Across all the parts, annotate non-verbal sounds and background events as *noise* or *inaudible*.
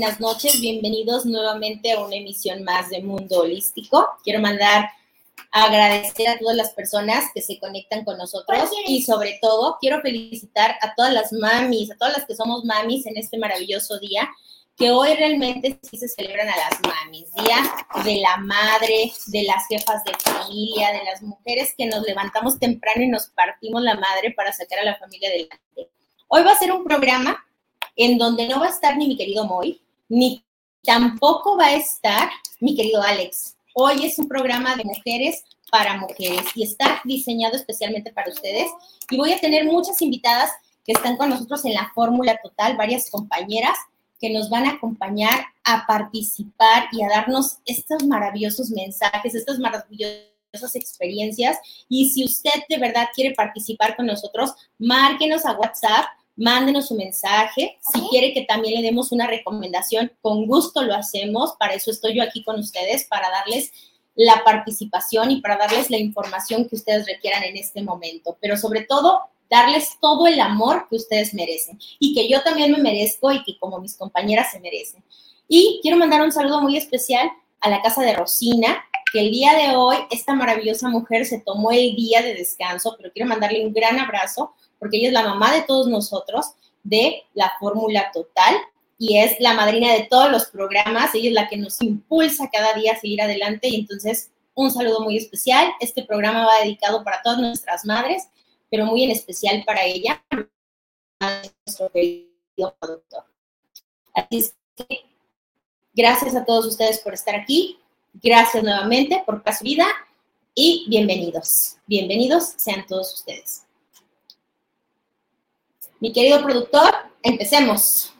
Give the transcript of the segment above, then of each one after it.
buenas noches. Bienvenidos nuevamente a una emisión más de Mundo Holístico. Quiero mandar a agradecer a todas las personas que se conectan con nosotros y sobre todo quiero felicitar a todas las mamis, a todas las que somos mamis en este maravilloso día, que hoy realmente sí se celebran a las mamis, Día de la Madre, de las jefas de familia, de las mujeres que nos levantamos temprano y nos partimos la madre para sacar a la familia adelante. Hoy va a ser un programa en donde no va a estar ni mi querido Moy, ni tampoco va a estar mi querido Alex. Hoy es un programa de mujeres para mujeres y está diseñado especialmente para ustedes. Y voy a tener muchas invitadas que están con nosotros en la fórmula total, varias compañeras que nos van a acompañar a participar y a darnos estos maravillosos mensajes, estas maravillosas experiencias. Y si usted de verdad quiere participar con nosotros, márquenos a WhatsApp mándenos su mensaje. Si quiere que también le demos una recomendación, con gusto lo hacemos. Para eso estoy yo aquí con ustedes, para darles la participación y para darles la información que ustedes requieran en este momento. Pero sobre todo, darles todo el amor que ustedes merecen y que yo también me merezco y que como mis compañeras se merecen. Y quiero mandar un saludo muy especial a la casa de Rosina, que el día de hoy esta maravillosa mujer se tomó el día de descanso, pero quiero mandarle un gran abrazo porque ella es la mamá de todos nosotros de la fórmula total y es la madrina de todos los programas, ella es la que nos impulsa cada día a seguir adelante y entonces un saludo muy especial. Este programa va dedicado para todas nuestras madres, pero muy en especial para ella, nuestro querido productor. Así es que gracias a todos ustedes por estar aquí, gracias nuevamente por su vida y bienvenidos. Bienvenidos sean todos ustedes. Mi querido productor, empecemos.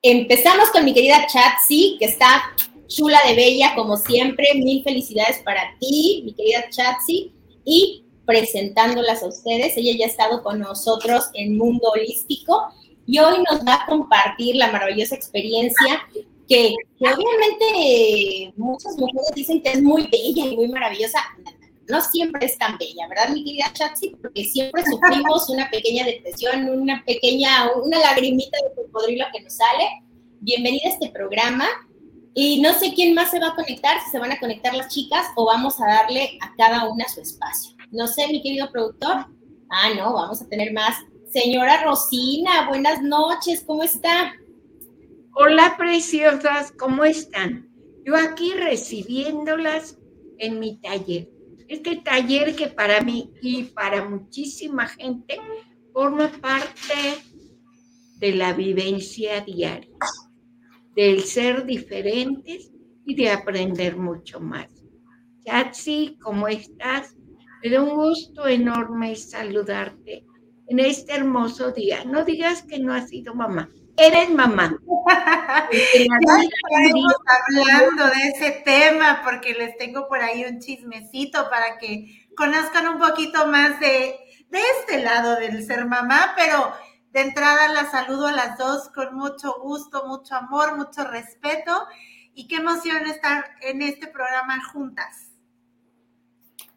Empezamos con mi querida Chatsi, que está chula de bella, como siempre. Mil felicidades para ti, mi querida Chatsi. Y presentándolas a ustedes, ella ya ha estado con nosotros en Mundo Holístico y hoy nos va a compartir la maravillosa experiencia que, que obviamente muchas mujeres dicen que es muy bella y muy maravillosa no siempre es tan bella, ¿verdad, mi querida Chatsi? Porque siempre sufrimos una pequeña depresión, una pequeña, una lagrimita de cocodrilo que nos sale. Bienvenida a este programa. Y no sé quién más se va a conectar, si se van a conectar las chicas o vamos a darle a cada una su espacio. No sé, mi querido productor. Ah, no, vamos a tener más. Señora Rosina, buenas noches, ¿cómo está? Hola, preciosas, ¿cómo están? Yo aquí recibiéndolas en mi taller este taller que para mí y para muchísima gente forma parte de la vivencia diaria, del ser diferentes y de aprender mucho más. Chatsi, ¿cómo estás? Me da un gusto enorme saludarte en este hermoso día. No digas que no has sido mamá eres mamá. *laughs* Estaremos hablando de ese tema porque les tengo por ahí un chismecito para que conozcan un poquito más de, de este lado del ser mamá, pero de entrada las saludo a las dos con mucho gusto, mucho amor, mucho respeto y qué emoción estar en este programa juntas.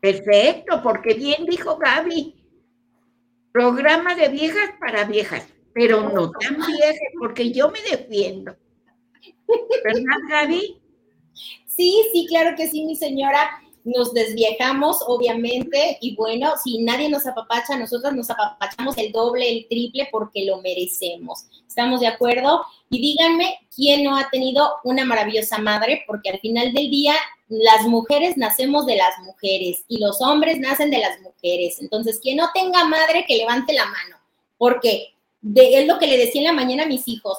Perfecto, porque bien dijo Gaby, programa de viejas para viejas pero no tan vieja, porque yo me defiendo. ¿Verdad, Gaby? Sí, sí, claro que sí, mi señora. Nos desviejamos, obviamente, y bueno, si nadie nos apapacha, nosotros nos apapachamos el doble, el triple, porque lo merecemos. ¿Estamos de acuerdo? Y díganme quién no ha tenido una maravillosa madre, porque al final del día las mujeres nacemos de las mujeres y los hombres nacen de las mujeres. Entonces, quien no tenga madre, que levante la mano, porque es lo que le decía en la mañana a mis hijos.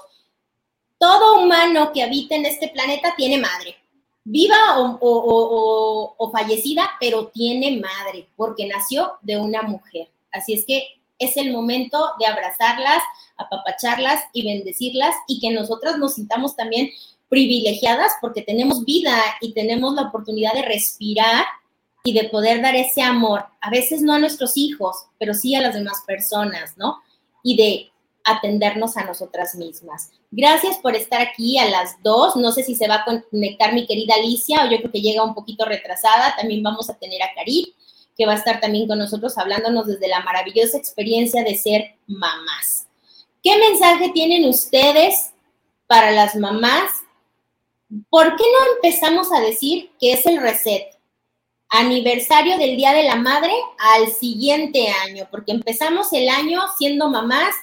Todo humano que habita en este planeta tiene madre, viva o, fallecida, pero tiene madre, porque nació de una mujer. Así es que es el momento de abrazarlas, apapacharlas y bendecirlas y que nosotras nos sintamos también privilegiadas porque tenemos vida y tenemos la oportunidad de respirar y de poder dar ese amor, a veces no a nuestros hijos, pero sí a las demás personas, ¿no? Y de atendernos a nosotras mismas. Gracias por estar aquí a las dos. No sé si se va a conectar mi querida Alicia o yo creo que llega un poquito retrasada. También vamos a tener a Karim, que va a estar también con nosotros hablándonos desde la maravillosa experiencia de ser mamás. ¿Qué mensaje tienen ustedes para las mamás? ¿Por qué no empezamos a decir que es el reset? Aniversario del Día de la Madre al siguiente año, porque empezamos el año siendo mamás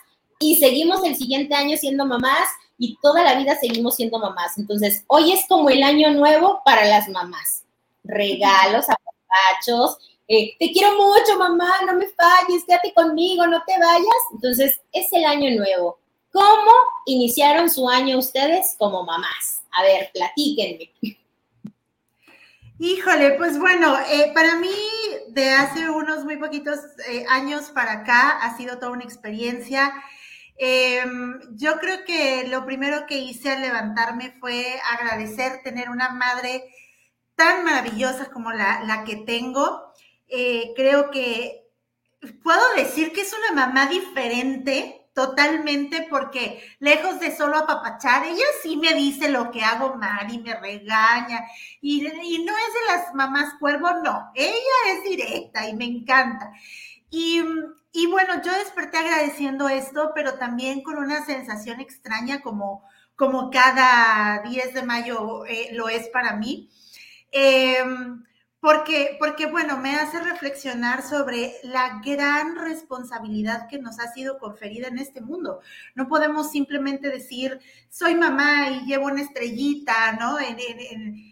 y seguimos el siguiente año siendo mamás y toda la vida seguimos siendo mamás. Entonces, hoy es como el año nuevo para las mamás. Regalos, apapachos, eh, te quiero mucho, mamá, no me falles, quédate conmigo, no te vayas. Entonces, es el año nuevo. ¿Cómo iniciaron su año ustedes como mamás? A ver, platíquenme. Híjole, pues bueno, eh, para mí de hace unos muy poquitos eh, años para acá ha sido toda una experiencia. Em, yo creo que lo primero que hice al levantarme fue agradecer tener una madre tan maravillosa como la, la que tengo. Eh, creo que puedo decir que es una mamá diferente totalmente porque lejos de solo apapachar, ella sí me dice lo que hago mal y me regaña y, y no es de las mamás cuervo, no, ella es directa y me encanta. Y, bueno, yo desperté agradeciendo esto, pero también con una sensación extraña como, como cada 10 de mayo eh, lo es para mí. Eh, porque, porque, bueno, me hace reflexionar sobre la gran responsabilidad que nos ha sido conferida en este mundo. No podemos simplemente decir, soy mamá y llevo una estrellita, ¿no? En,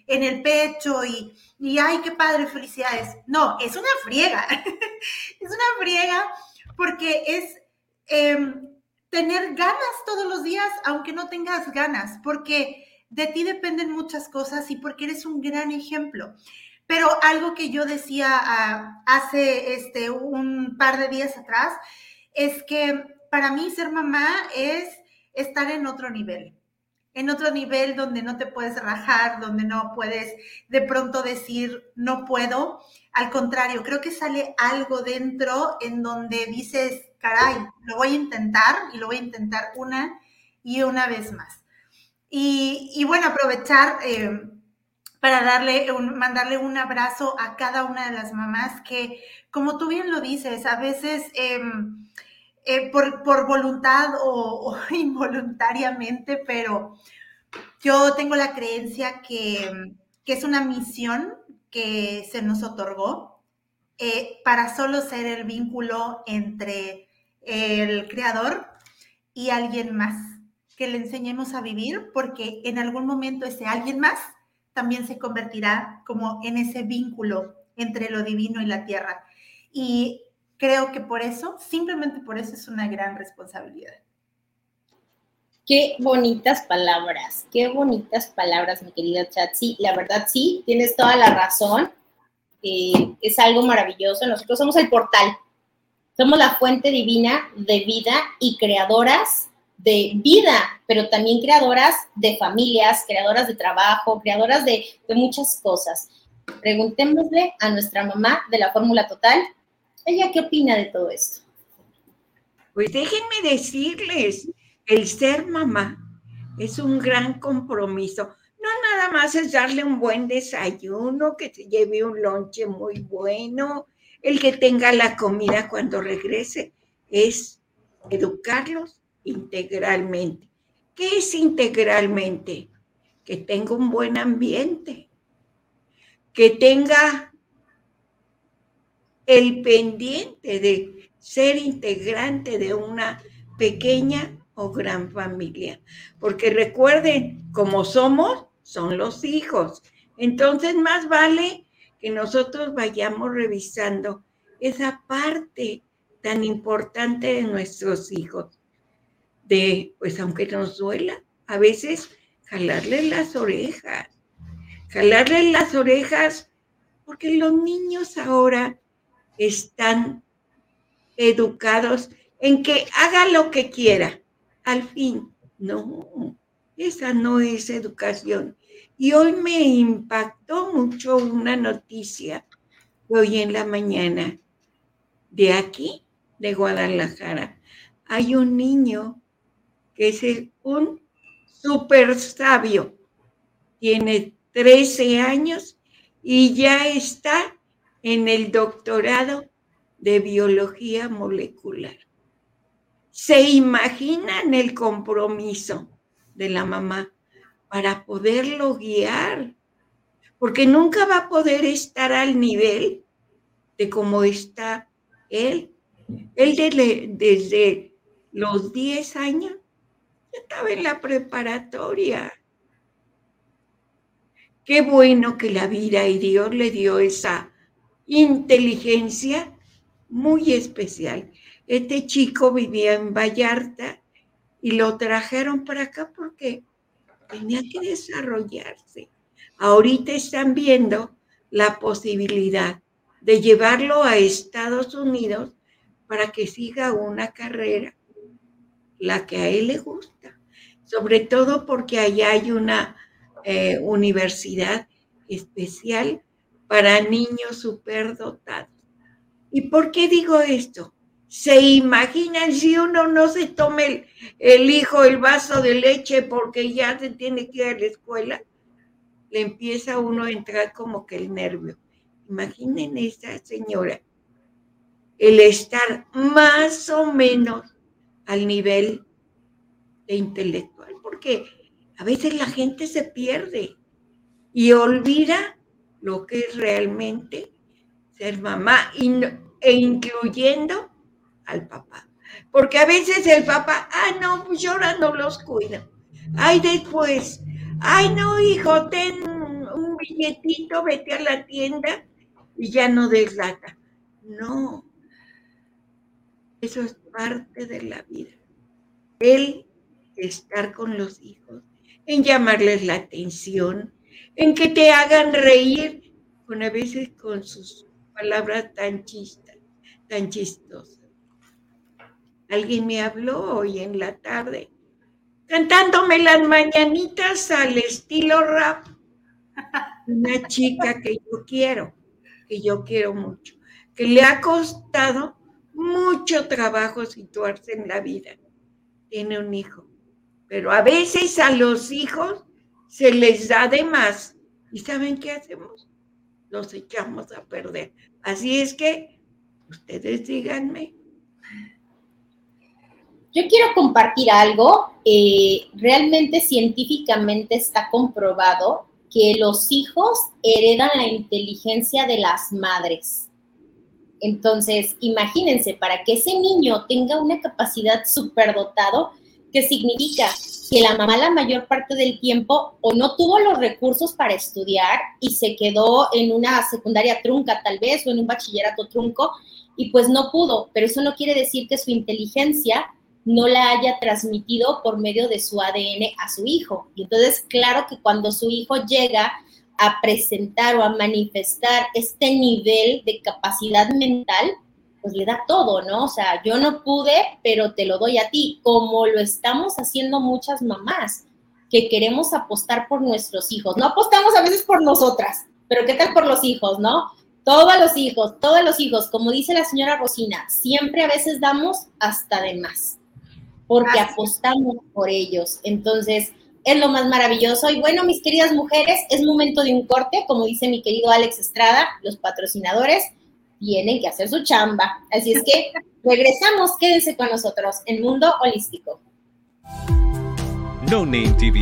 el pecho y, y, ay, qué padre, felicidades. No, es una friega. *laughs* es una friega porque es em, tener ganas todos los días, aunque no tengas ganas, porque de ti dependen muchas cosas y porque eres un gran ejemplo. Pero algo que yo decía ah, hace este, un par de días atrás es que para mí ser mamá es estar en otro nivel, en otro nivel donde no te puedes rajar, donde no puedes de pronto decir no puedo. Al contrario, creo que sale algo dentro en donde dices, caray, lo voy a intentar y lo voy a intentar una y una vez más. Y, bueno, aprovechar eh, para darle un, mandarle un abrazo a cada una de las mamás que, como tú bien lo dices, a veces em, eh, por, voluntad o, *laughs* involuntariamente, pero yo tengo la creencia que, es una misión que se nos otorgó eh, para solo ser el vínculo entre el creador y alguien más, que le enseñemos a vivir, porque en algún momento ese alguien más también se convertirá como en ese vínculo entre lo divino y la tierra. Y creo que por eso, simplemente por eso es una gran responsabilidad. Qué bonitas palabras, qué bonitas palabras, mi querida Chatsi. La verdad, sí, tienes toda la razón. Eh, es algo maravilloso. Nosotros somos el portal, somos la fuente divina de vida y creadoras de vida, pero también creadoras de familias, creadoras de trabajo, creadoras de, muchas cosas. Preguntémosle a nuestra mamá de la Fórmula Total, ella qué opina de todo esto. Pues déjenme decirles, el ser mamá es un gran compromiso. No nada más es darle un buen desayuno, que se lleve un lonche muy bueno, el que tenga la comida cuando regrese, es educarlos, integralmente. ¿Qué es integralmente? Que tenga un buen ambiente, que tenga el pendiente de ser integrante de una pequeña o gran familia. Porque recuerden, como somos, son los hijos. Entonces, más vale que nosotros vayamos revisando esa parte tan importante de nuestros hijos pues aunque nos duela, a veces jalarle las orejas, jalarle las orejas, porque los niños ahora están educados en que haga lo que quiera. Al fin, no, esa no es educación. Y hoy me impactó mucho una noticia hoy en la mañana de aquí, de Guadalajara. Hay un niño es un super sabio. Tiene 13 años y ya está en el doctorado de biología molecular. se imaginan el compromiso de la mamá para poderlo guiar, porque nunca va a poder estar al nivel de cómo está él. Él desde, los 10 años estaba en la preparatoria. Qué bueno que la vida y Dios le dio esa inteligencia muy especial. Este chico vivía en Vallarta y lo trajeron para acá porque tenía que desarrollarse. Ahorita están viendo la posibilidad de llevarlo a Estados Unidos para que siga una carrera, la que a él le gusta, sobre todo porque allá hay una eh, universidad especial para niños superdotados. ¿Y por qué digo esto? ¿Se imaginan si uno no se tome el, hijo el vaso de leche porque ya se tiene que ir a la escuela? Le empieza a uno a entrar como que el nervio. Imaginen esa señora, el estar más o menos al nivel de intelectual, porque a veces la gente se pierde y olvida lo que es realmente ser mamá e incluyendo al papá. Porque a veces el papá, ah, no, pues yo no los cuido. Ay, después, ay, no, hijo, ten un billetito, vete a la tienda y ya no deslata. No, eso es parte de la vida. El estar con los hijos, en llamarles la atención, en que te hagan reír, con a veces con sus palabras tan chistas, tan chistosas. Alguien me habló hoy en la tarde, cantándome las mañanitas al estilo rap. Una chica que yo quiero, que yo quiero mucho, que le ha costado mucho trabajo situarse en la vida. Tiene un hijo pero a veces a los hijos se les da de más. ¿Y saben qué hacemos? Los echamos a perder. Así es que ustedes díganme. Yo quiero compartir algo. Eh, realmente científicamente está comprobado que los hijos heredan la inteligencia de las madres. Entonces, imagínense, para que ese niño tenga una capacidad superdotado, que significa que la mamá la mayor parte del tiempo o no tuvo los recursos para estudiar y se quedó en una secundaria trunca tal vez o en un bachillerato trunco y pues no pudo, pero eso no quiere decir que su inteligencia no la haya transmitido por medio de su ADN a su hijo. Y entonces, claro que cuando su hijo llega a presentar o a manifestar este nivel de capacidad mental, pues le da todo, ¿no? O sea, yo no pude, pero te lo doy a ti, como lo estamos haciendo muchas mamás que queremos apostar por nuestros hijos. No apostamos a veces por nosotras, pero ¿qué tal por los hijos, no? Todos los hijos, todos los hijos, como dice la señora Rosina, siempre a veces damos hasta de más, porque apostamos por ellos. Entonces, es lo más maravilloso. Y bueno, mis queridas mujeres, es momento de un corte, como dice mi querido Alex Estrada, los patrocinadores tienen que hacer su chamba. Así es que *laughs* regresamos, quédense con nosotros en Mundo Holístico. No Name TV.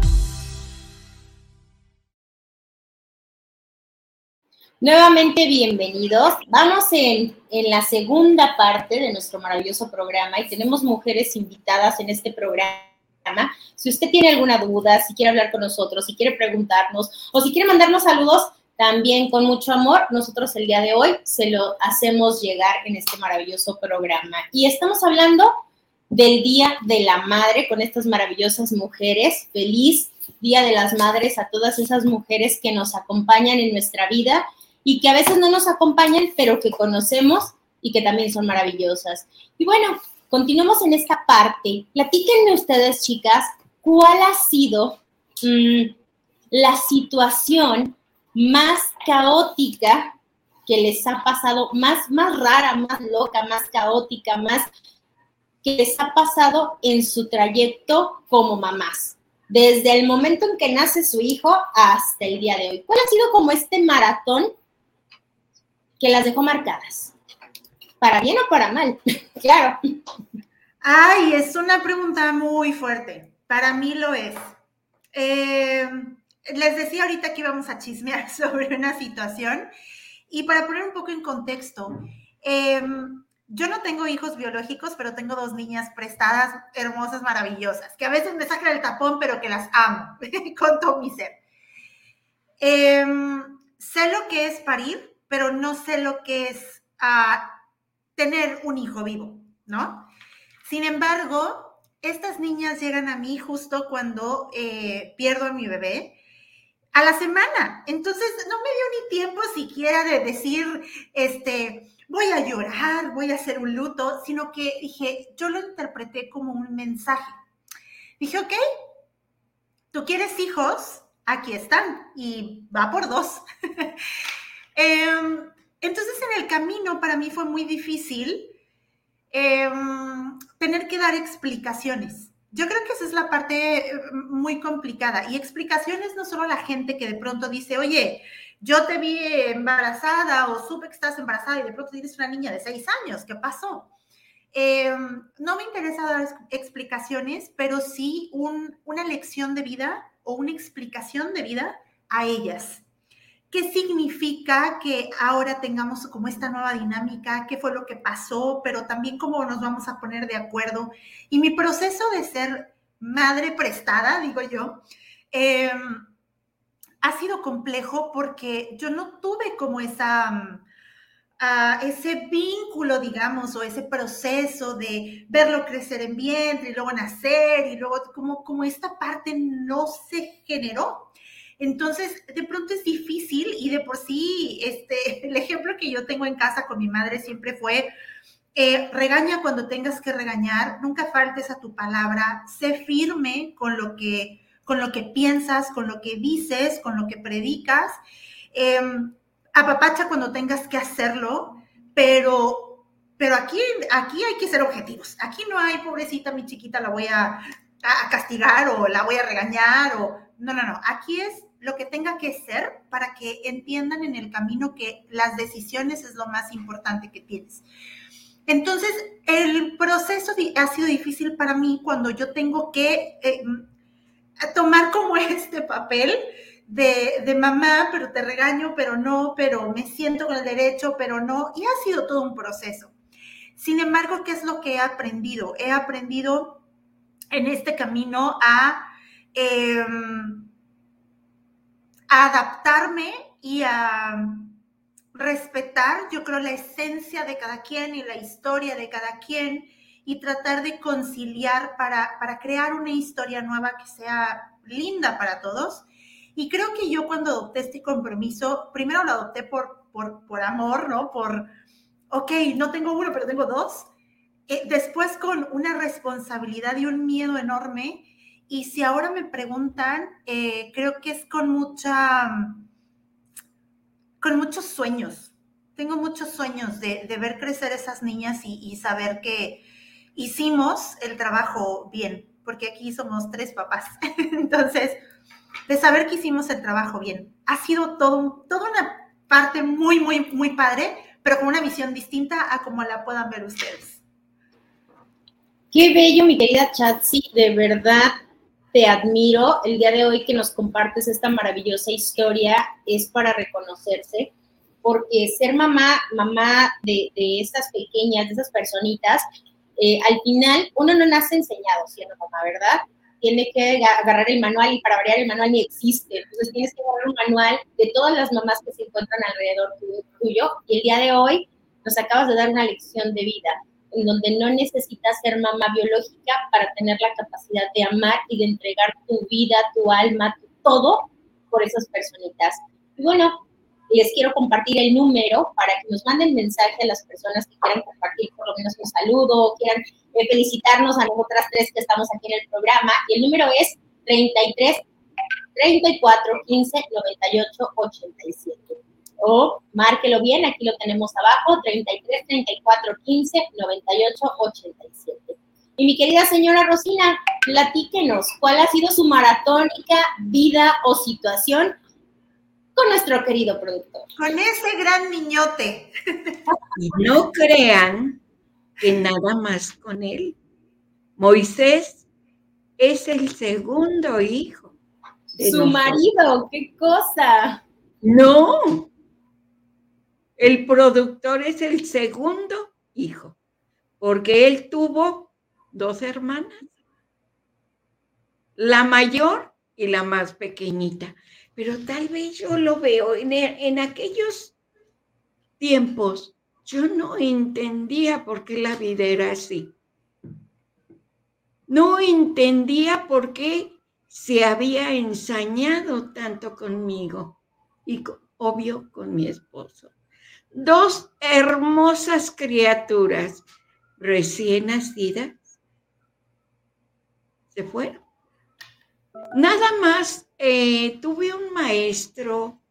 Nuevamente bienvenidos. Vamos en, en, la segunda parte de nuestro maravilloso programa y tenemos mujeres invitadas en este programa. Si usted tiene alguna duda, si quiere hablar con nosotros, si quiere preguntarnos o si quiere mandarnos saludos, también con mucho amor, nosotros el día de hoy se lo hacemos llegar en este maravilloso programa. Y estamos hablando del Día de la Madre con estas maravillosas mujeres. Feliz Día de las Madres a todas esas mujeres que nos acompañan en nuestra vida y que a veces no nos acompañan, pero que conocemos y que también son maravillosas. Y bueno, continuamos en esta parte. Platíquenme ustedes, chicas, cuál ha sido mmm, la situación más caótica que les ha pasado, más, más rara, más loca, más caótica, más que les ha pasado en su trayecto como mamás, desde el momento en que nace su hijo hasta el día de hoy. ¿Cuál ha sido como este maratón que las dejó marcadas. Para bien o para mal, *laughs* claro. Ay, es una pregunta muy fuerte. Para mí lo es. Eh, les decía ahorita que íbamos a chismear *laughs* sobre una situación y para poner un poco en contexto, eh, yo no tengo hijos biológicos, pero tengo dos niñas prestadas, hermosas, maravillosas, que a veces me sacan el tapón, pero que las amo *laughs* con todo mi ser. Eh, sé lo que es parir, pero no sé lo que es ah, tener un hijo vivo, ¿no? Sin embargo, estas niñas llegan a mí justo cuando eh, pierdo a mi bebé a la semana. Entonces, no me dio ni tiempo siquiera de decir, este, voy a llorar, voy a hacer un luto, sino que dije, yo lo interpreté como un mensaje. Dije, ok, tú quieres hijos, aquí están, y va por dos. *laughs* Em, entonces en el camino para mí fue muy difícil em, tener que dar explicaciones. Yo creo que esa es la parte eh, muy complicada. Y explicaciones no solo a la gente que de pronto dice, oye, yo te vi embarazada o supe que estás embarazada y de pronto tienes una niña de seis años, ¿qué pasó? Em, no me interesa dar explicaciones, pero sí una lección de vida o una explicación de vida a ellas. ¿Qué significa que ahora tengamos como esta nueva dinámica? ¿Qué fue lo que pasó? Pero también cómo nos vamos a poner de acuerdo. Y mi proceso de ser madre prestada, digo yo, em, ha sido complejo porque yo no tuve como esa, mm, ah, ese vínculo, digamos, o ese proceso de verlo crecer en vientre y luego nacer y luego como, como esta parte no se generó. Entonces, de pronto es difícil y de por sí, este, *laughs* el ejemplo que yo tengo en casa con mi madre siempre fue, eh, regaña cuando tengas que regañar, nunca faltes a tu palabra, sé firme con lo que, con lo que piensas, con lo que dices, con lo que predicas, eh, apapacha cuando tengas que hacerlo, pero, pero aquí, aquí hay que ser objetivos. Aquí no hay, pobrecita, mi chiquita, la voy a, a castigar o la voy a regañar o no, no, no. Aquí es lo que tenga que ser para que entiendan en el camino que las decisiones es lo más importante que tienes. Entonces, el proceso ha sido difícil para mí cuando yo tengo que eh, tomar como *laughs* este papel de, de, mamá, pero te regaño, pero no, pero me siento con el derecho, pero no, y ha sido todo un proceso. Sin embargo, ¿qué es lo que he aprendido? He aprendido en este camino a... Eh, adaptarme y a respetar, yo creo, la esencia de cada quien y la historia de cada quien y tratar de conciliar para, para crear una historia nueva que sea linda para todos. Y creo que yo cuando adopté este compromiso, primero lo adopté por, por, por amor, ¿no? Por, ok, no tengo uno, pero tengo dos. Eh, después con una responsabilidad y un miedo enorme. Y si ahora me preguntan, eh, creo que es con mucha, con muchos sueños. Tengo muchos sueños de, ver crecer esas niñas y, y saber que, hicimos el trabajo bien, porque aquí somos tres papás. *laughs* Entonces, de saber que hicimos el trabajo bien. Ha sido todo, toda una parte muy, muy, muy padre, pero con una visión distinta a como la puedan ver ustedes. Qué bello, mi querida Chatsi, de verdad te admiro. El día de hoy que nos compartes esta maravillosa historia es para reconocerse, porque ser mamá, mamá de, de estas pequeñas, de esas personitas, eh, al final uno no nace enseñado siendo mamá, ¿verdad? Tiene que agarrar el manual y para variar el manual ni existe. Entonces tienes que agarrar un manual de todas las mamás que se encuentran alrededor tuyo y el día de hoy nos acabas de dar una lección de vida en donde no necesitas ser mamá biológica para tener la capacidad de amar y de entregar tu vida, tu alma, todo por esas personitas. Y bueno, les quiero compartir el número para que nos manden mensaje a las personas que quieran compartir por lo menos un saludo o quieran eh, felicitarnos a nosotras tres que estamos aquí en el programa. Y el número es 33 34 15 98 87. O márquelo bien, aquí lo tenemos abajo, 33 34 15 98 87. Y mi querida señora Rosina, platíquenos, ¿cuál ha sido su maratónica vida o situación con nuestro querido productor. Con ese gran niñote. Y no crean que nada más con él. Moisés es el segundo hijo. Su marido, qué cosa. No, el productor es el segundo hijo, porque él tuvo dos hermanas, la mayor y la más pequeñita pero tal vez yo lo veo en, aquellos tiempos. Yo no entendía por qué la vida era así. No entendía por qué se había ensañado tanto conmigo y obvio con mi esposo. Dos hermosas criaturas recién nacidas se fueron. Nada más eh, tuve un maestro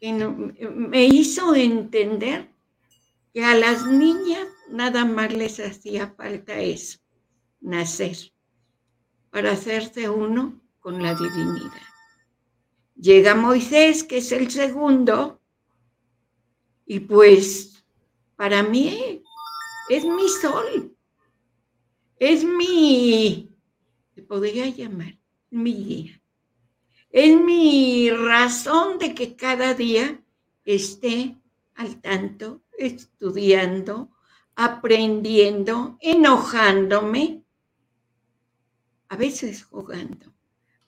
que me hizo entender que a las niñas nada más les hacía falta eso, nacer, para hacerse uno con la divinidad. Llega Moisés, que es el segundo, y pues para mí es mi sol, es mi, se podría llamar, mi guía. Es mi razón de que cada día esté al tanto, estudiando, aprendiendo, enojándome, a veces jugando.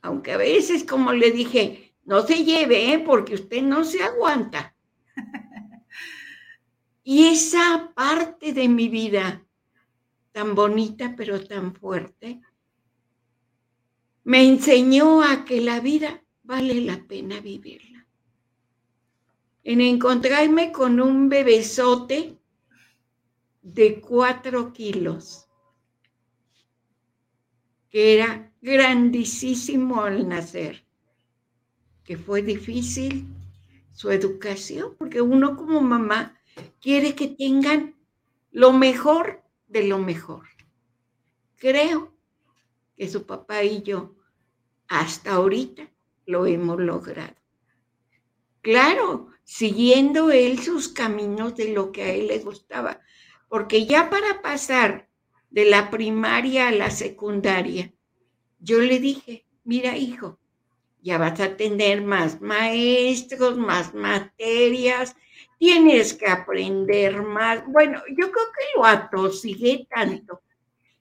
Aunque a veces, como le dije, no se lleve, ¿eh? porque usted no se aguanta. Y esa parte de mi vida, tan bonita pero tan fuerte, me enseñó a que la vida vale la pena vivirla. En encontrarme con un bebesote de cuatro kilos, que era grandísimo al nacer, que fue difícil su educación, porque uno como mamá quiere que tengan lo mejor de lo mejor. Creo que su papá y yo hasta ahorita lo hemos logrado. Claro, siguiendo él sus caminos de lo que a él le gustaba, porque ya para pasar de la primaria a la secundaria, yo le dije, mira hijo, ya vas a tener más maestros, más materias, tienes que aprender más. Bueno, yo creo que lo atosigué tanto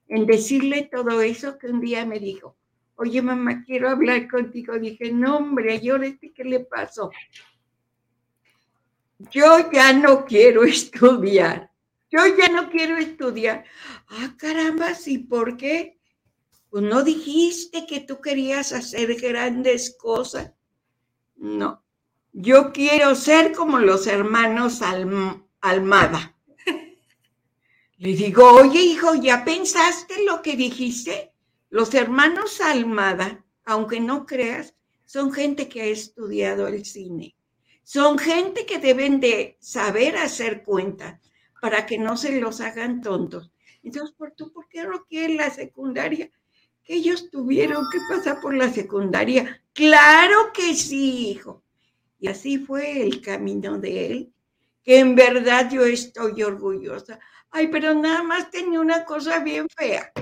en decirle todo eso que un día me dijo, oye mamá, quiero hablar contigo. Dije, no, hombre, ¿y este qué le pasó? Yo ya no quiero *laughs* estudiar. Yo ya no quiero estudiar. Ah, caramba, ¿sí por qué? Pues no dijiste que tú querías hacer grandes cosas. No, yo quiero ser como los hermanos Almada. Le digo, oye hijo, ¿ya pensaste lo que dijiste? Los hermanos Almada, aunque no creas, son gente que ha estudiado el cine. Son gente que deben de saber hacer cuentas para que no se los hagan tontos. Entonces, ¿por tú por qué no quieres la secundaria? Que ellos tuvieron que pasar por la secundaria. Claro que sí, hijo. Y así fue el camino de él, que en verdad yo estoy orgullosa. Ay, pero nada más tenía una cosa bien fea.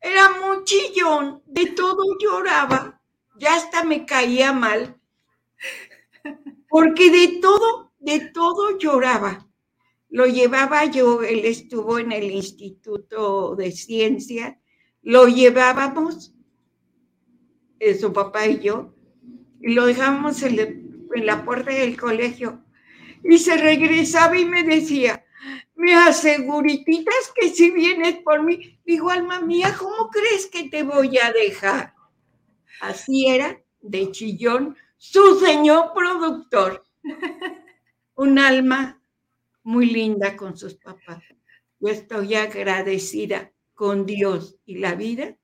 Era muy chillón, de todo lloraba, ya hasta me caía mal, porque de todo, de todo lloraba. Lo llevaba yo, él estuvo en el Instituto de Ciencia, lo llevábamos, eh, su papá y yo, y lo dejábamos en, en la puerta del colegio. Y se regresaba y me decía, me aseguritas que si vienes por mí, digo, alma mía, ¿cómo crees que te voy a dejar? Así era de chillón su señor productor. *laughs* Un alma muy linda con sus papás. Yo estoy agradecida con Dios y la vida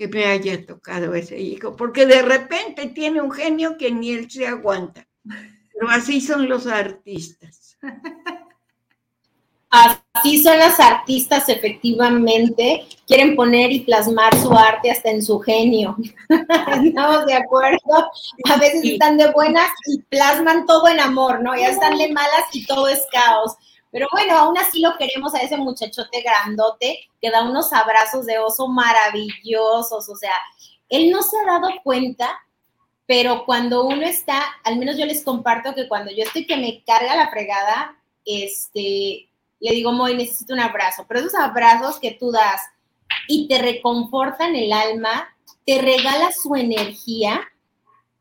que me haya tocado ese hijo, porque de repente tiene un genio que ni él se aguanta. Pero así son los artistas. Así son las artistas, efectivamente. Quieren poner y plasmar su arte hasta en su genio. *laughs* Estamos de acuerdo. A veces están de buenas y plasman todo en amor, ¿no? Ya están de malas y todo es caos. Pero bueno, aún así lo queremos a ese muchachote grandote que da unos abrazos de oso maravillosos. O sea, él no se ha dado cuenta, pero cuando uno está, al menos yo les comparto que cuando yo estoy que me carga la fregada, este, le digo, Moy, necesito un abrazo, pero esos abrazos que tú das y te reconfortan el alma, te regala su energía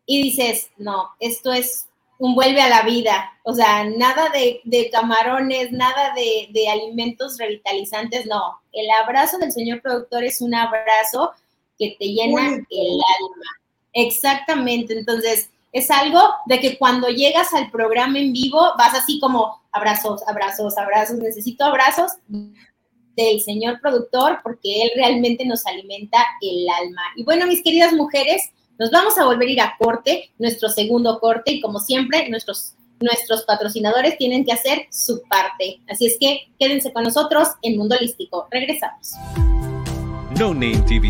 y dices, no, esto es un vuelve a la vida, o sea, nada de, camarones, nada de, de, alimentos revitalizantes, no, el abrazo del señor productor es un abrazo que te llena el alma. Exactamente, entonces es algo de que cuando llegas al programa en vivo vas así como abrazos, abrazos, abrazos, necesito abrazos del señor productor porque él realmente nos alimenta el alma. Y bueno, mis queridas mujeres, nos vamos a volver a ir a corte, nuestro segundo corte, y como siempre, nuestros, nuestros patrocinadores tienen que hacer su parte. Así es que quédense con nosotros en Mundo Holístico. Regresamos. No Name TV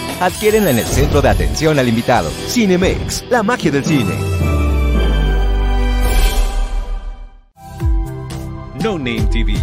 adquieren en el centro de atención al invitado. Cinemex, la magia del cine. No Name TV.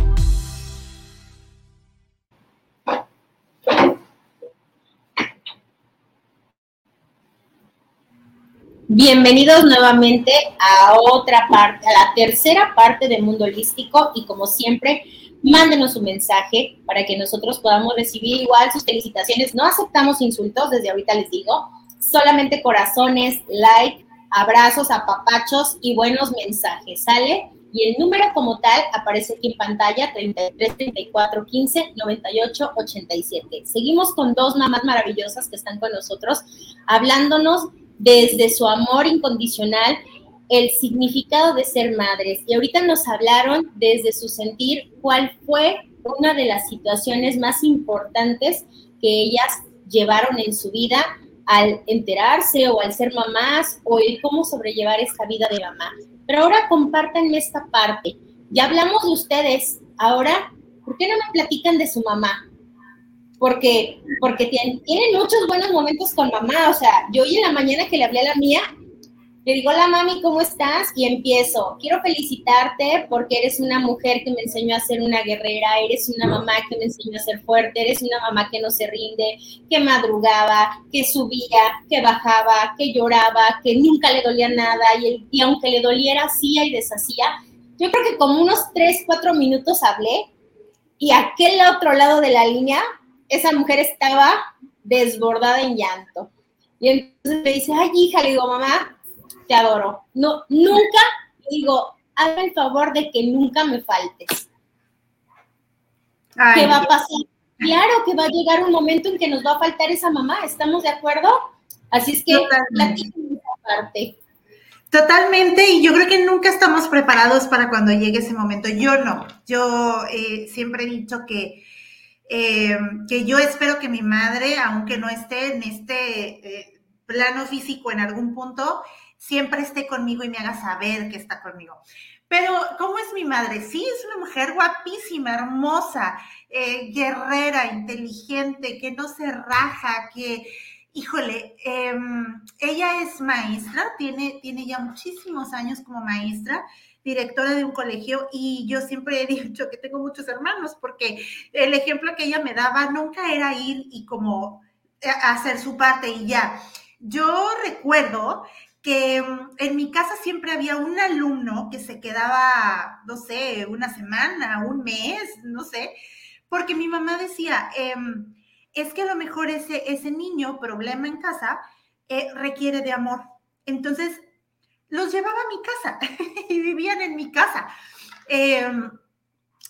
Bienvenidos nuevamente a otra parte, a la tercera parte de Mundo Holístico y como siempre mándenos un mensaje para que nosotros podamos recibir igual sus felicitaciones. No aceptamos insultos, desde ahorita les digo, solamente corazones, like, abrazos, apapachos y buenos mensajes, ¿sale? Y el número como tal aparece aquí en pantalla, 33 34 15 98 87. Seguimos con dos mamás maravillosas que están con nosotros, hablándonos desde su amor incondicional, el significado de ser madres. Y ahorita nos hablaron desde su sentir cuál fue una de las situaciones más importantes que ellas llevaron en su vida al enterarse o al ser mamás o el cómo sobrellevar esta vida de mamá. Pero ahora compartan esta parte. Ya hablamos de ustedes. Ahora, ¿por qué no me platican de su mamá? porque, porque tienen, muchos buenos momentos con mamá. O sea, yo hoy en la mañana que le hablé a la mía, le digo, hola mami, ¿cómo estás? Y empiezo, quiero felicitarte porque eres una mujer que me enseñó a ser una guerrera, eres una mamá que me enseñó a ser fuerte, eres una mamá que no se rinde, que madrugaba, que subía, que bajaba, que lloraba, que nunca le dolía nada y, y aunque le doliera, hacía y deshacía. Yo creo que como unos tres, cuatro minutos hablé y aquel otro lado de la línea esa mujer estaba desbordada en llanto. Y entonces me dice, ay, hija, le digo, mamá, te adoro. No, nunca, digo, hazme el favor de que nunca me faltes. ¿Qué va a pasar? Claro que va a llegar un momento en que nos va a faltar esa mamá, ¿estamos de acuerdo? Así es que esa parte. Totalmente, y yo creo que nunca estamos preparados para cuando llegue ese momento. Yo no, yo eh, siempre he dicho que eh, que yo espero que mi madre, aunque no esté en este eh, plano físico en algún punto, siempre esté conmigo y me haga saber que está conmigo. Pero, ¿cómo es mi madre? Sí, es una mujer guapísima, hermosa, eh, guerrera, inteligente, que no se raja, que, híjole, em, ella es maestra, tiene, tiene ya muchísimos años como maestra directora de un colegio y yo siempre he *laughs* dicho que tengo muchos hermanos porque el ejemplo que ella me daba nunca era ir y como eh, hacer su parte y ya. Yo recuerdo que mm, en mi casa siempre había un alumno que se quedaba, no sé, una semana, un mes, no sé, porque mi mamá decía, em, es que a lo mejor ese, ese niño, problema en casa, eh, requiere de amor. Entonces, los llevaba a mi casa *laughs* y vivían en mi casa. Em,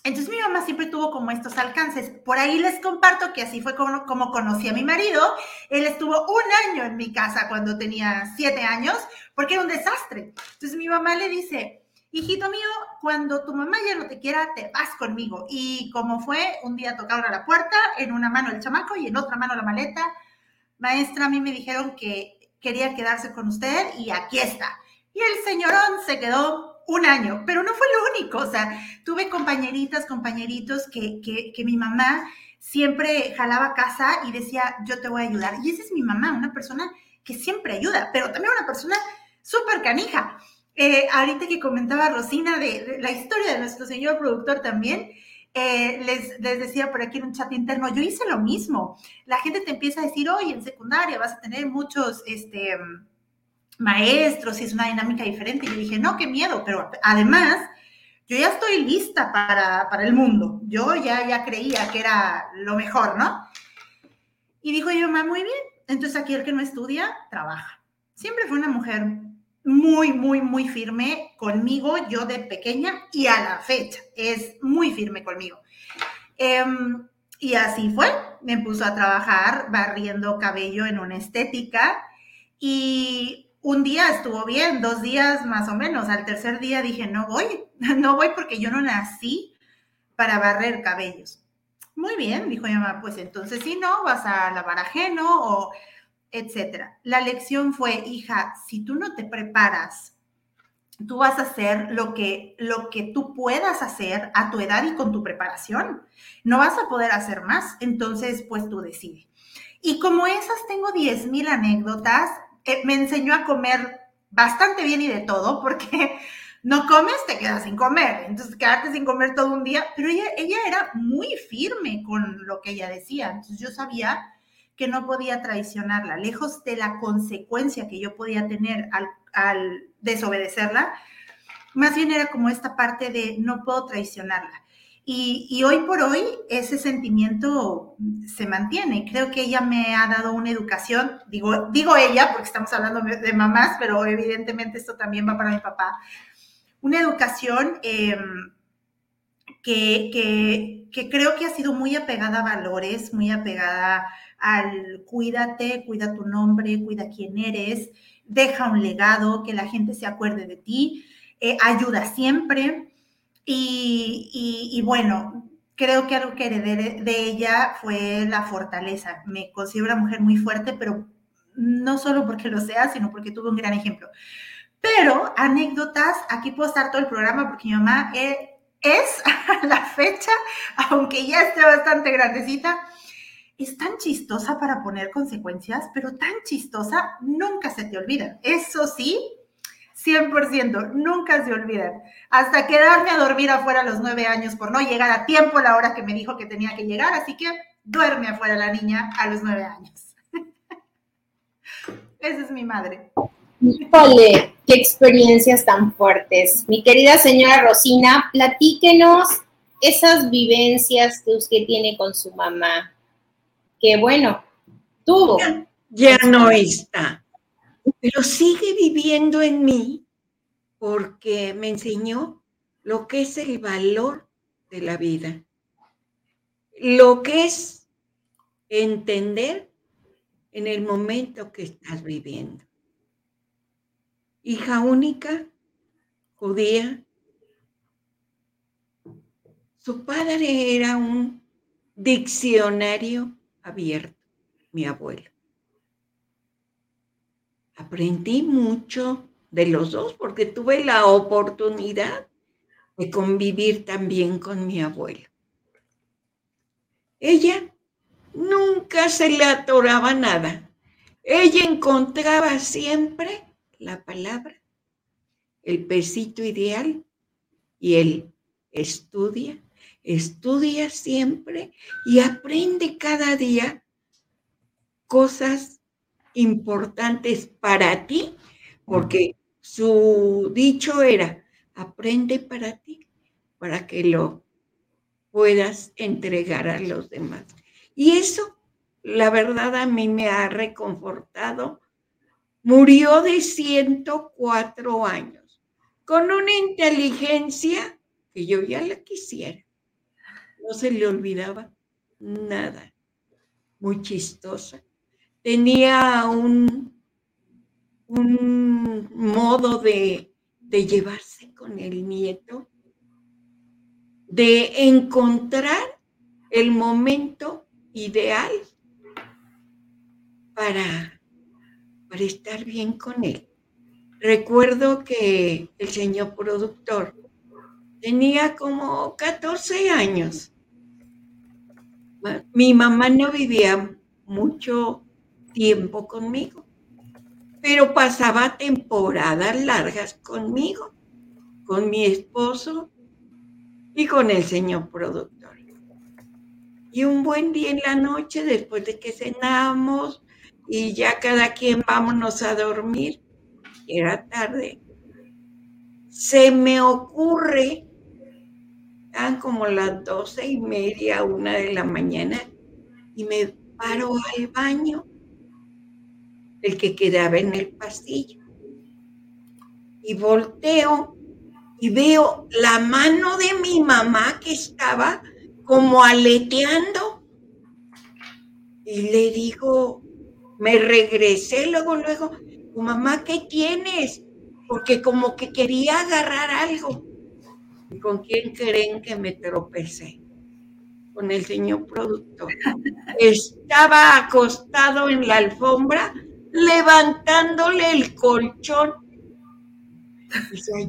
entonces mi mamá siempre tuvo como estos alcances. Por ahí les comparto que así fue como, como, conocí a mi marido. Él estuvo un año en mi casa cuando tenía siete años, porque era un desastre. Entonces mi mamá le dice, hijito mío, cuando tu mamá ya no te quiera, te vas conmigo. Y como fue, un día tocaron a la puerta, en una mano el chamaco y en otra mano la maleta. Maestra, a mí me dijeron que quería quedarse con usted y aquí está. Y el señorón se quedó un año, pero no fue lo único, o sea, tuve compañeritas, compañeritos que, que, mi mamá siempre jalaba casa y decía, yo te voy a ayudar. Y esa es mi mamá, una persona que siempre ayuda, pero también una persona súper canija. Eh, ahorita que comentaba Rosina de, la historia de nuestro señor productor también, eh, les, les, decía por aquí en un chat interno, yo hice lo mismo. La gente te empieza a decir, oye, en secundaria vas a tener muchos, este, maestros y es una dinámica diferente. Y yo dije, no, qué miedo, pero además, yo ya estoy lista para, para el mundo. Yo ya, ya creía que era lo mejor, ¿no? Y dijo yo, mamá, muy bien. Entonces aquí el que no estudia, trabaja. Siempre fue una mujer muy, muy, muy firme conmigo, yo de pequeña y a la fecha. Es muy firme conmigo. Em, y así fue. Me puso a trabajar barriendo cabello en una estética y un día estuvo bien, dos días más o menos. Al tercer día dije, no voy, *laughs* no voy porque yo no nací para barrer cabellos. Muy bien, dijo mi mamá, pues entonces si no, vas a lavar ajeno o etcétera. La lección fue, hija, si tú no te preparas, tú vas a hacer lo que, lo que tú puedas hacer a tu edad y con tu preparación. No vas a poder hacer más, entonces pues tú decides. Y como esas tengo 10 mil anécdotas, eh, me enseñó a comer bastante bien y de todo, porque *laughs* no comes, te quedas sin comer. Entonces, quedarte sin comer todo un día. Pero ella, era muy firme con lo que ella decía. Entonces, yo sabía que no podía traicionarla, lejos de la consecuencia que yo podía tener al desobedecerla, más bien era como esta parte de no puedo traicionarla. Y, hoy por hoy ese sentimiento se mantiene. Creo que ella me ha dado una educación, digo, digo ella porque estamos hablando de mamás, pero evidentemente esto también va para mi papá. Una educación em, que, que, creo que ha sido muy apegada a valores, muy apegada al cuídate, cuida tu nombre, cuida quién eres, deja un legado, que la gente se acuerde de ti, eh, ayuda siempre. Y, bueno, creo que algo que heredé de ella fue la fortaleza. Me considero una mujer muy fuerte, pero no solo porque lo sea, sino porque tuve un gran ejemplo. Pero anécdotas, aquí puedo estar todo el programa porque mi mamá es, es *laughs* a la fecha, aunque ya esté bastante grandecita, es tan chistosa para poner consecuencias, pero tan chistosa, nunca se te olvida. Eso sí, 100%, nunca se olvidan. Hasta quedarme a dormir afuera a los nueve años por no llegar a tiempo a la hora que me dijo que tenía que llegar, así que duerme afuera la niña a los nueve años. *laughs* Esa es mi madre. Híjole, qué experiencias tan fuertes. Mi querida señora Rosina, platíquenos esas vivencias que usted tiene con su mamá. Que bueno, tuvo. ya no está pero sigue viviendo en mí porque me enseñó lo que es el valor de la vida, lo que es entender en el momento que estás viviendo. Hija única, judía, su padre era un diccionario abierto, mi abuelo aprendí mucho de los dos porque tuve la oportunidad de convivir también con mi abuelo. Ella nunca se le atoraba nada. Ella encontraba siempre la palabra, el pesito ideal y él estudia, estudia siempre y aprende cada día cosas importantes para ti, porque su dicho era, aprende para ti, para que lo puedas entregar a los demás. Y eso, la verdad, a mí me ha reconfortado. Murió de 104 años, con una inteligencia que yo ya la quisiera. No se le olvidaba nada. Muy chistosa tenía un, un modo de, de llevarse con el nieto, de encontrar el momento ideal para, para estar bien con él. Recuerdo que el señor productor tenía como 14 años. Mi mamá no vivía mucho tiempo conmigo, pero pasaba temporadas largas conmigo, con mi esposo y con el señor productor. Y un buen día en la noche, después de que cenamos y ya cada quien vámonos a dormir, era tarde, se me ocurre, eran como las doce y media, una de la mañana, y me paro al baño el que quedaba en el pasillo. Y volteo y veo la mano de mi mamá que estaba como aleteando. Y le digo, me regresé luego, luego, tu mamá, ¿qué tienes? Porque como que quería agarrar algo. ¿Y con quién creen que me tropecé? Con el señor productor. *laughs* Estaba acostado en la alfombra levantándole el colchón.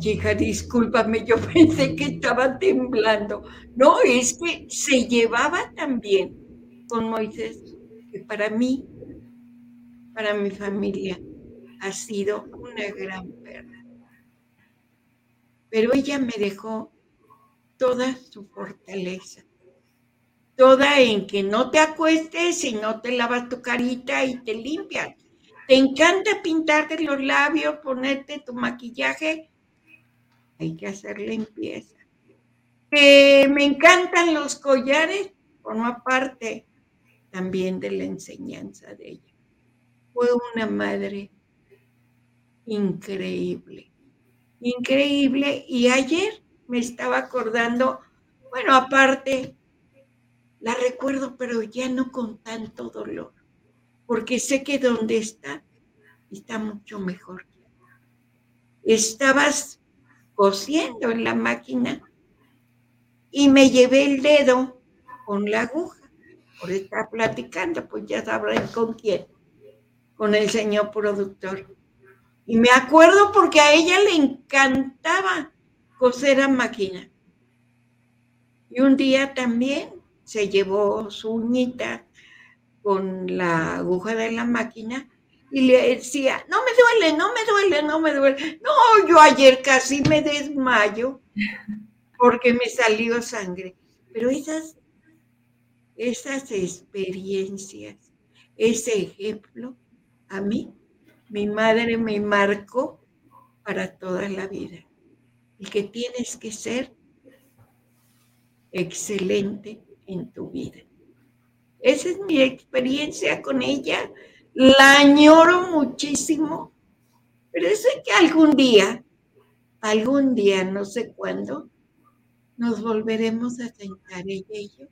Hija, discúlpame, yo *laughs* pensé que estaba temblando. No, es que se llevaba también con Moisés, que para mí, para mi familia, ha sido una gran pérdida. Pero ella me dejó toda su fortaleza, toda en que no te acuestes y no te lavas tu carita y te limpias. Te encanta pintarte los labios, ponerte tu maquillaje. Hay que hacer limpieza. me encantan los collares, forma parte también de la enseñanza de ella. Fue una madre increíble, increíble. Y ayer me estaba acordando, bueno, aparte la recuerdo, pero ya no con tanto dolor, porque sé que donde está, está mucho mejor. Estabas cosiendo en la máquina y me llevé el dedo con la aguja por estar platicando, pues ya sabrán con quién, con el señor productor. Y me acuerdo porque a ella le encantaba coser a máquina. Y un día también se llevó su uñita con la aguja de la máquina y le decía, no me duele, no me duele, no me duele. No, yo ayer casi me desmayo porque me salió sangre. Pero esas, esas experiencias, ese ejemplo, a mí, mi madre me marcó para toda la vida. Y que tienes que ser excelente en tu vida. Esa es mi experiencia con ella. La añoro muchísimo, pero sé que algún día, algún día, no sé cuándo, nos volveremos a sentar ella y yo.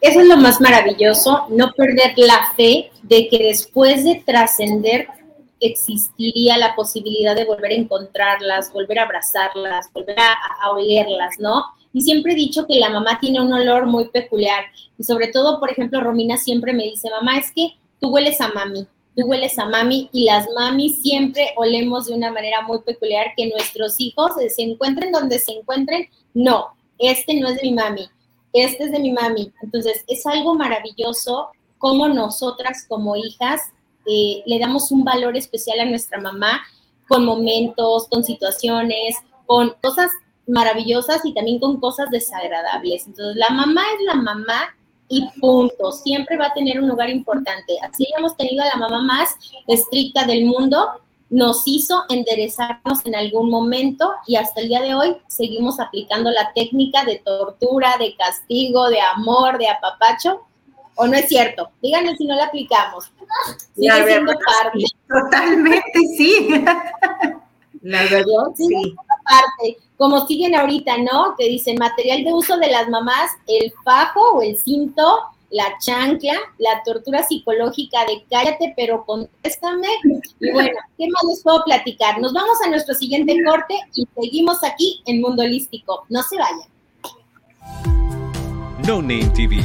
Eso es lo más maravilloso, no perder la fe de que después de trascender existiría la posibilidad de volver a encontrarlas, volver a abrazarlas, volver a, olerlas, ¿no? Y siempre he dicho que la mamá tiene un olor muy peculiar. Y sobre todo, por ejemplo, Romina siempre me dice, mamá, es que tú hueles a mami, tú hueles a mami y las mamis siempre olemos de una manera muy peculiar que nuestros hijos se encuentren donde se encuentren. No, este no es de mi mami, este es de mi mami. Entonces, es algo maravilloso como nosotras como hijas eh, le damos un valor especial a nuestra mamá con momentos, con situaciones, con cosas maravillosas y también con cosas desagradables. Entonces, la mamá es la mamá y punto. Siempre va a tener un lugar importante. Así hemos tenido a la mamá más estricta del mundo, nos hizo enderezarnos en algún momento y hasta el día de hoy seguimos aplicando la técnica de tortura, de castigo, de amor, de apapacho ¿O no es cierto? Díganme si no la aplicamos. Sigue siendo parte. Totalmente, sí. La verdad, sí. Parte. Como siguen ahorita, ¿no? Que dicen material de uso de las mamás, el fajo o el cinto, la chancla, la tortura psicológica de cállate, pero contéstame. Y bueno, ¿qué más les puedo platicar? Nos vamos a nuestro siguiente corte y seguimos aquí en Mundo Holístico. No se vayan. No Name TV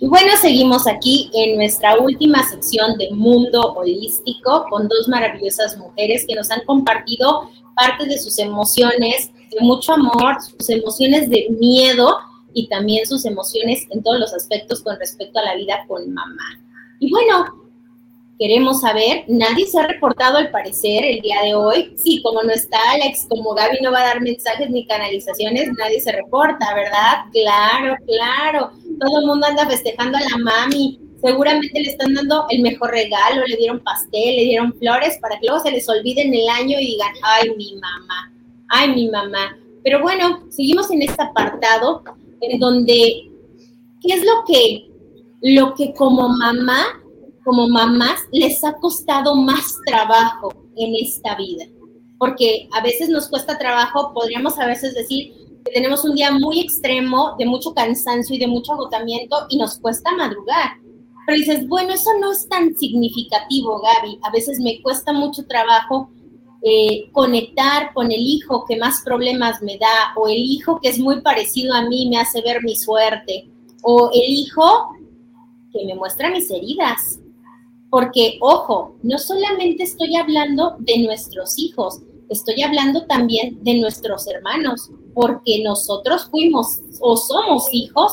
Y bueno, seguimos aquí en nuestra última sección de Mundo Holístico con dos maravillosas mujeres que nos han compartido parte de sus emociones, de mucho amor, sus emociones de miedo y también sus emociones en todos los aspectos con respecto a la vida con mamá. Y bueno, queremos saber, nadie se ha reportado al parecer el día de hoy. Sí, como no está Alex, como Gaby no va a dar mensajes ni canalizaciones, nadie se reporta, ¿verdad? Claro, claro. Todo el mundo anda festejando a la mami. Seguramente le están dando el mejor regalo, le dieron pastel, le dieron flores para que luego se les olvide en el año y digan, ay, mi mamá, ay, mi mamá. Pero bueno, seguimos en este apartado en donde, ¿qué es lo que, lo que como mamá como mamás les ha costado más trabajo en esta vida. Porque a veces nos cuesta trabajo, podríamos a veces decir que tenemos un día muy extremo, de mucho cansancio y de mucho agotamiento y nos cuesta madrugar. Pero dices, bueno, eso no es tan significativo, Gaby. A veces me cuesta mucho trabajo eh, conectar con el hijo que más problemas me da, o el hijo que es muy parecido a mí me hace ver mi suerte, o el hijo que me muestra mis heridas, porque, ojo, no solamente estoy hablando de nuestros hijos, estoy hablando también de nuestros hermanos, porque nosotros fuimos o somos hijos,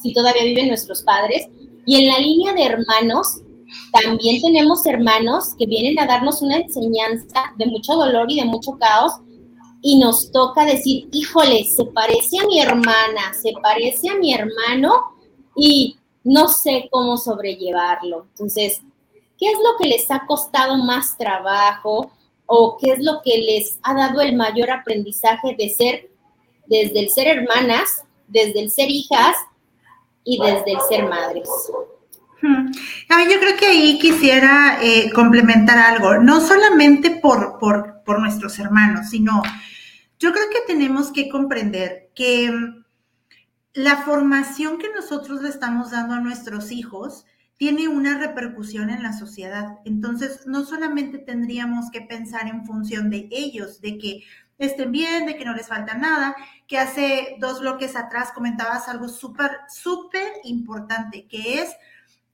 si todavía viven nuestros padres, y en la línea de hermanos, también tenemos hermanos que vienen a darnos una enseñanza de mucho dolor y de mucho caos, y nos toca decir, híjole, se parece a mi hermana, se parece a mi hermano, y no sé cómo sobrellevarlo. Entonces, ¿Qué es lo que les ha costado más trabajo o qué es lo que les ha dado el mayor aprendizaje de ser, desde el ser hermanas, desde el ser hijas y desde el ser madres? Hmm. yo creo que ahí quisiera eh, complementar algo, no solamente por, por, por nuestros hermanos, sino yo creo que tenemos que comprender que mm, la formación que nosotros le estamos dando a nuestros hijos tiene una repercusión en la sociedad. Entonces, no solamente tendríamos que pensar en función de ellos, de que estén bien, de que no les falta nada, que hace dos bloques atrás comentabas algo súper, súper importante, que es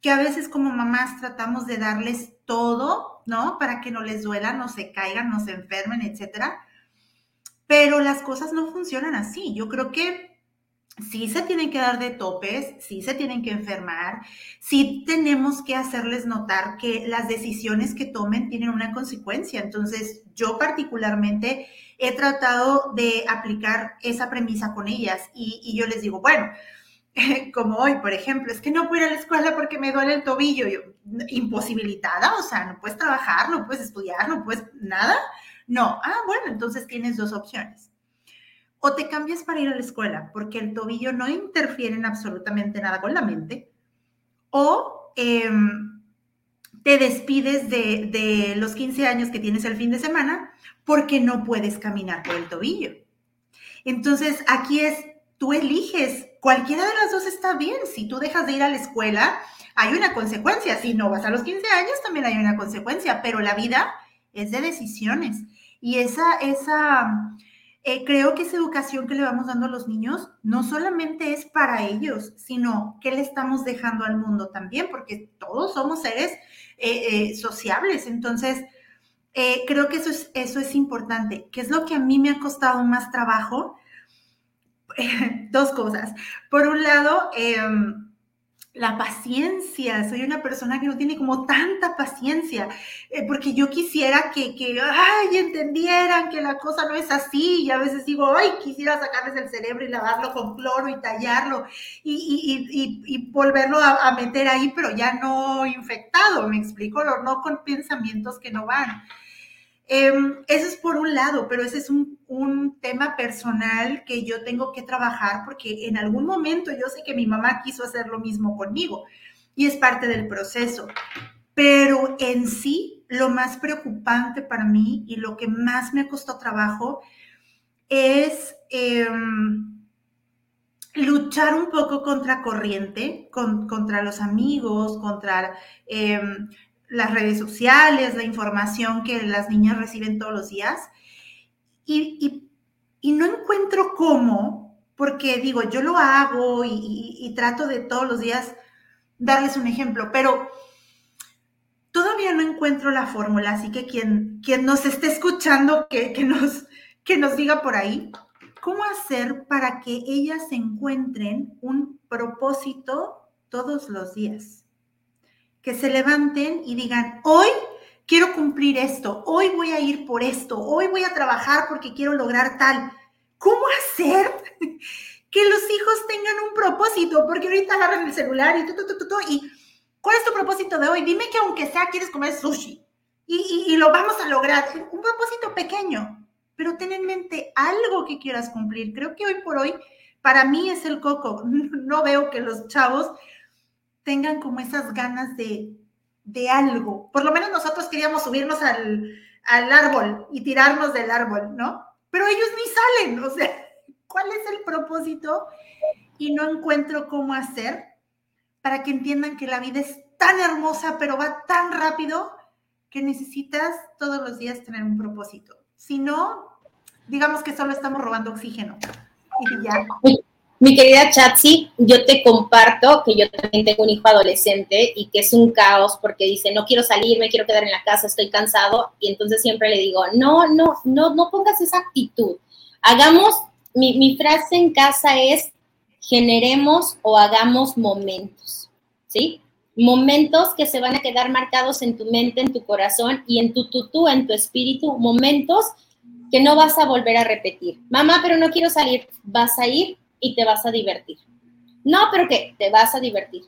que a veces como mamás tratamos de darles todo, ¿no? Para que no les duela, no se caigan, no se enfermen, etcétera. Pero las cosas no funcionan así. Yo creo que sí se tienen que dar de topes, sí se tienen que enfermar, sí tenemos que hacerles notar que las decisiones que tomen tienen una consecuencia. Entonces, yo particularmente he tratado de aplicar esa premisa con ellas y, yo les digo, bueno, *laughs* como hoy, por ejemplo, es que no puedo ir a la escuela porque me duele el tobillo, imposibilitada, o sea, no puedes trabajar, no puedes estudiar, no puedes nada. No, ah, bueno, entonces tienes dos opciones o te cambias para ir a la escuela porque el tobillo no interfiere en absolutamente nada con la mente, o em, te despides de, de, los 15 años que tienes el fin de semana porque no puedes caminar por el tobillo. Entonces, aquí es, tú eliges, cualquiera de las dos está bien. Si tú dejas de ir a la escuela, hay una consecuencia. Si no vas a los 15 años, también hay una consecuencia, pero la vida es de decisiones. Y esa, esa, eh, creo que esa educación que le vamos dando a los niños no solamente es para ellos, sino que le estamos dejando al mundo también, porque todos somos seres eh, eh, sociables. Entonces, creo que eso es, eso es importante. ¿Qué es lo que a mí me ha costado más trabajo? *laughs* Dos cosas. Por un lado, em, la paciencia. Soy una persona que no tiene como tanta paciencia, eh, porque yo quisiera que, que, ay, entendieran que la cosa no es así. Y a veces digo, ay, quisiera sacarles el cerebro y lavarlo con cloro y tallarlo y, y, y, volverlo a, a, meter ahí, pero ya no infectado, me explico, no con pensamientos que no van. Em, eso es por un lado, pero ese es un, un, tema personal que yo tengo que trabajar porque en algún momento yo sé que mi mamá quiso hacer lo mismo conmigo y es parte del proceso. Pero en sí, lo más preocupante para mí y lo que más me costó trabajo es em, luchar un poco contra corriente, contra los amigos, contra em, las redes sociales, la información que las niñas reciben todos los días. Y, no encuentro cómo, porque digo, yo lo hago y, trato de todos los días darles un ejemplo, pero todavía no encuentro la fórmula, así que quien, quien nos esté escuchando, que, que, nos, que nos diga por ahí, ¿cómo hacer para que ellas encuentren un propósito todos los días? Que se levanten y digan, hoy quiero cumplir esto, hoy voy a ir por esto, hoy voy a trabajar porque quiero lograr tal. ¿Cómo hacer *laughs* que los hijos tengan un propósito? Porque ahorita agarran el celular y tú, y ¿cuál es tu propósito de hoy? Dime que aunque sea quieres comer sushi y, y, lo vamos a lograr. Un propósito pequeño, pero ten en mente algo que quieras cumplir. Creo que hoy por hoy, para mí es el coco. *laughs* No veo que los chavos tengan como esas ganas de, de algo. Por lo menos nosotros queríamos subirnos al, al, árbol y tirarnos del árbol, ¿no? Pero ellos ni salen, o sea, *laughs* ¿cuál es el propósito? Y no encuentro cómo hacer para que entiendan que la vida es tan hermosa, pero va tan rápido que necesitas todos los días tener un propósito. Si no, digamos que solo estamos robando oxígeno. Y ya. Mi querida Chatsi, yo te comparto que yo también tengo un hijo adolescente y que es un caos porque dice, no quiero salir, me quiero quedar en la casa, estoy cansado. Y entonces siempre le digo, no, no, no, no pongas esa actitud. Hagamos, mi, frase en casa es, generemos o hagamos momentos, ¿sí? Momentos que se van a quedar marcados en tu mente, en tu corazón y en tu tutú, en tu espíritu, momentos que no vas a volver a repetir. Mamá, pero no quiero salir. Vas a ir y te vas a divertir. No, pero que te vas a divertir.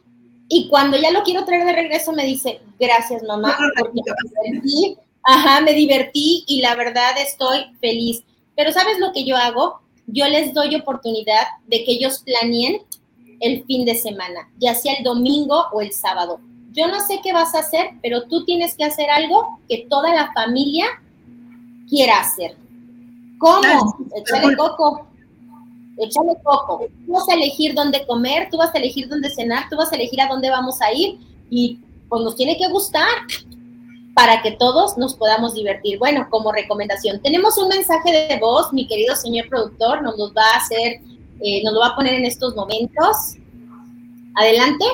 Y cuando ya lo quiero traer de regreso, me dice, gracias mamá, porque me divertí, ajá, me divertí y la verdad estoy feliz. Pero ¿sabes lo que yo hago? Yo les doy oportunidad de que ellos planeen el fin de semana, ya sea el domingo o el sábado. Yo no sé qué vas a hacer, pero tú tienes que hacer algo que toda la familia quiera hacer. ¿Cómo? Échale coco échale poco. Tú vas a elegir dónde comer, tú vas a elegir dónde cenar, tú vas a elegir a dónde vamos a ir y pues nos tiene que gustar para que todos nos podamos divertir. Bueno, como recomendación, tenemos un mensaje de voz, mi querido señor productor, nos lo va a hacer, eh, nos lo va a poner en estos momentos. Adelante.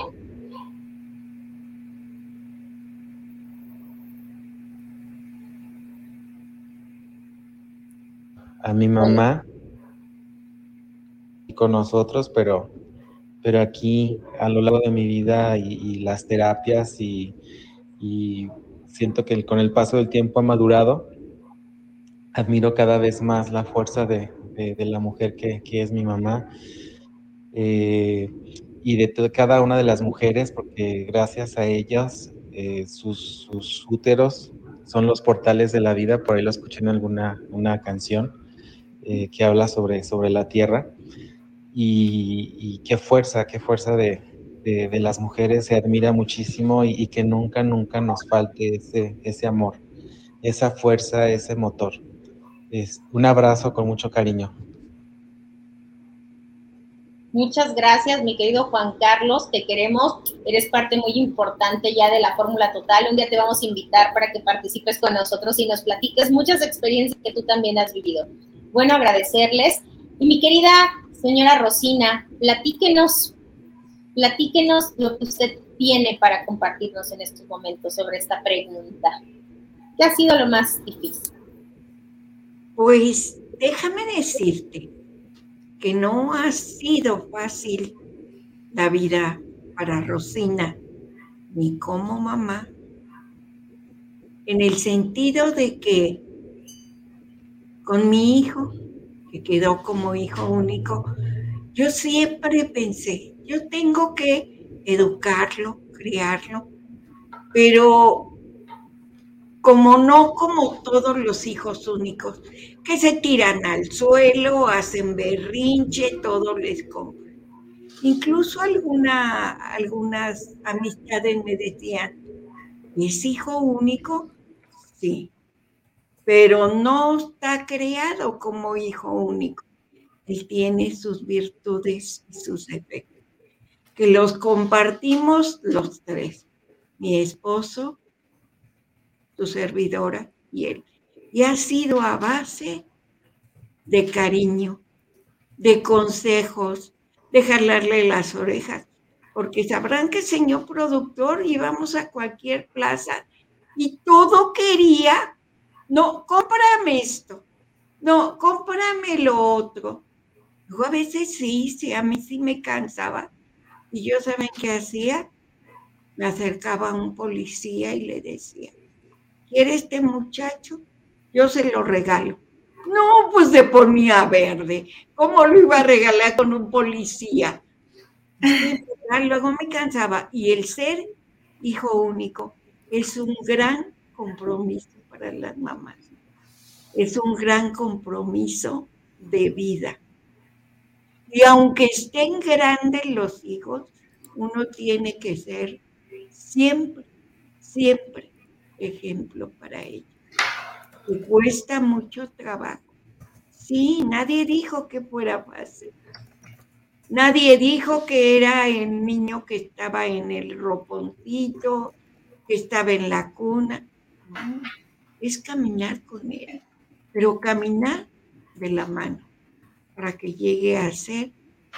A mi mamá con nosotros, pero, pero aquí a lo largo de mi vida y, las terapias y, siento que con el paso del tiempo ha madurado, admiro cada vez más la fuerza de, la mujer que, es mi mamá eh, y de cada una de las mujeres, porque gracias a ellas eh, sus, úteros son los portales de la vida, por ahí lo escuché en alguna una canción eh, que habla sobre, sobre la tierra y, qué fuerza, qué fuerza de, las mujeres se admira muchísimo y, que nunca, nunca nos falte ese, ese amor, esa fuerza, ese motor. Es un abrazo con mucho cariño. Muchas gracias, mi querido Juan Carlos. Te queremos. Eres parte muy importante ya de la Fórmula Total. Un día te vamos a invitar para que participes con nosotros y nos platiques muchas experiencias que tú también has vivido. Bueno, agradecerles. Y mi querida Señora Rosina, platíquenos, platíquenos lo que usted tiene para compartirnos en estos momentos sobre esta pregunta. ¿Qué ha sido lo más difícil? Pues déjame decirte que no ha sido fácil la vida para Rosina ni como mamá, en el sentido de que con mi hijo que quedó como hijo único, yo siempre pensé, yo tengo que educarlo, criarlo, pero como no como todos los hijos únicos, que se tiran al suelo, hacen berrinche, todo les come. Incluso alguna, algunas amistades me decían, ¿es hijo único? sí, pero no está creado como hijo único. Él tiene sus virtudes y sus defectos, que los compartimos los tres, mi esposo, tu servidora y él. Y ha sido a base de cariño, de consejos, de jalarle las orejas, porque sabrán que señor productor íbamos a cualquier plaza y todo quería, no, cómprame esto, no, cómprame lo otro. Yo a veces sí, sí, a mí sí me cansaba. Y yo, ¿saben qué hacía? Me acercaba a un policía y le decía, ¿quiere este muchacho? Yo se lo regalo. No, pues se ponía verde. ¿Cómo lo iba a regalar con un policía? Luego me cansaba. Y el ser hijo único es un gran compromiso para las mamás. Es un gran compromiso de vida. Y aunque estén grandes los hijos, uno tiene que ser siempre, siempre ejemplo para ellos. Y cuesta mucho trabajo. Sí, nadie dijo que fuera fácil. Nadie dijo que era el niño que estaba en el roponcito, que estaba en la cuna. Es caminar con él, pero caminar de la mano para que llegue a ser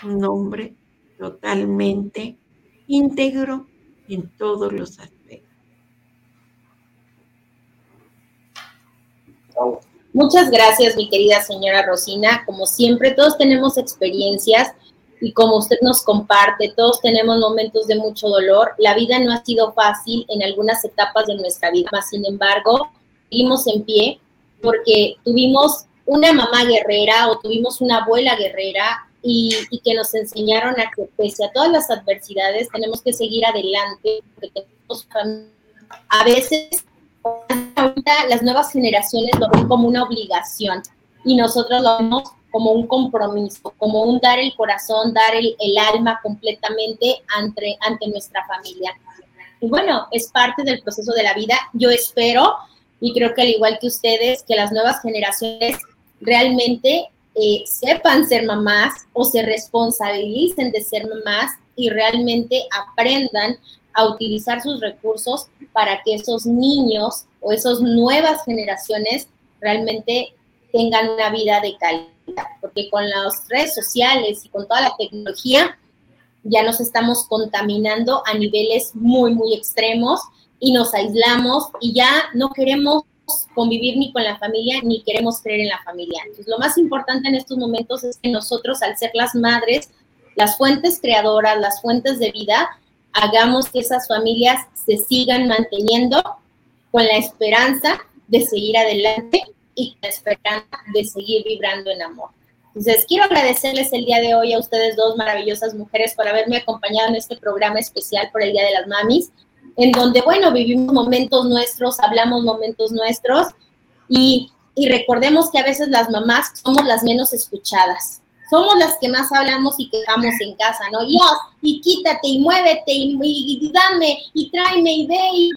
un hombre totalmente íntegro en todos los aspectos. Muchas gracias, mi querida señora Rosina. Como siempre, todos tenemos experiencias y como usted nos comparte, todos tenemos momentos de mucho dolor. La vida no ha sido fácil en algunas etapas de nuestra vida, sin embargo, seguimos en pie porque tuvimos una mamá guerrera o tuvimos una abuela guerrera y, que nos enseñaron a que pese a todas las adversidades tenemos que seguir adelante, porque a veces las nuevas generaciones lo ven como una obligación y nosotros lo vemos como un compromiso, como un dar el corazón, dar el, alma completamente ante, ante nuestra familia. Y bueno, es parte del proceso de la vida. Yo espero, y creo que al igual que ustedes, que las nuevas generaciones realmente eh, sepan ser mamás o se responsabilicen de ser mamás y realmente aprendan a utilizar sus recursos para que esos niños o esas nuevas generaciones realmente tengan una vida de calidad porque con las redes sociales y con toda la tecnología ya nos estamos contaminando a niveles muy, muy extremos y nos aislamos y ya no queremos convivir ni con la familia ni queremos creer en la familia. Entonces, lo más importante en estos momentos es que nosotros, al ser las madres, las fuentes creadoras, las fuentes de vida, hagamos que esas familias se sigan manteniendo con la esperanza de seguir adelante y con esperanza de seguir vibrando en amor. Entonces, quiero agradecerles el día de hoy a ustedes dos maravillosas mujeres por haberme acompañado en este programa especial por el Día de las Mamis, en donde, bueno, vivimos momentos nuestros, hablamos momentos nuestros y, recordemos que a veces las mamás somos las menos escuchadas. Somos las que más hablamos y quejamos en casa, ¿no? Y, y quítate y muévete y, y, dame y tráeme y ve y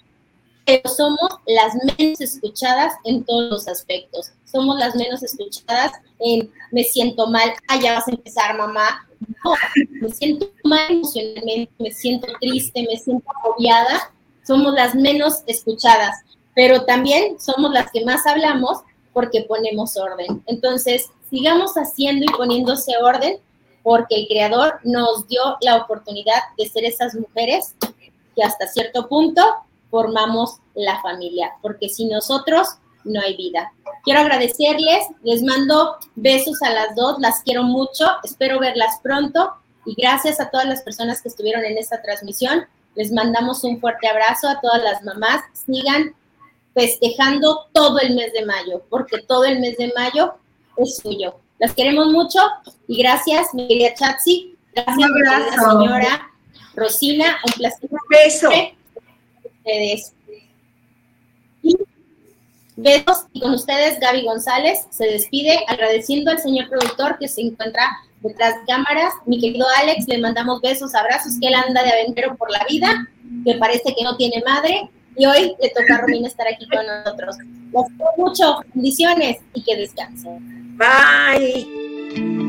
pero somos las menos escuchadas en todos los aspectos. Somos las menos escuchadas en me siento mal, ah, vas a empezar, mamá. No, me siento mal emocionalmente, me siento triste, me siento agobiada. Somos las menos escuchadas, pero también somos las que más hablamos porque ponemos orden. Entonces, sigamos haciendo y poniéndose orden porque el Creador nos dio la oportunidad de ser esas mujeres que hasta cierto punto formamos la familia, porque sin nosotros no hay vida. Quiero agradecerles, les mando besos a las dos, las quiero mucho, espero verlas pronto y gracias a todas las personas que estuvieron en esta transmisión. Les mandamos un fuerte abrazo a todas las mamás. Sigan festejando todo el mes de mayo, porque todo el mes de mayo es suyo. Las queremos mucho y gracias, mi querida Chatsi. Gracias, señora Rosina. Un placer. Un beso ustedes. Besos y con ustedes Gaby González se despide agradeciendo al señor productor que se encuentra detrás de cámaras. Mi querido Alex, le mandamos besos, abrazos, que él anda de aventero por la vida, que parece que no tiene madre. Y hoy le toca a Romina estar aquí con nosotros. Los quiero mucho, bendiciones y que descansen. Bye.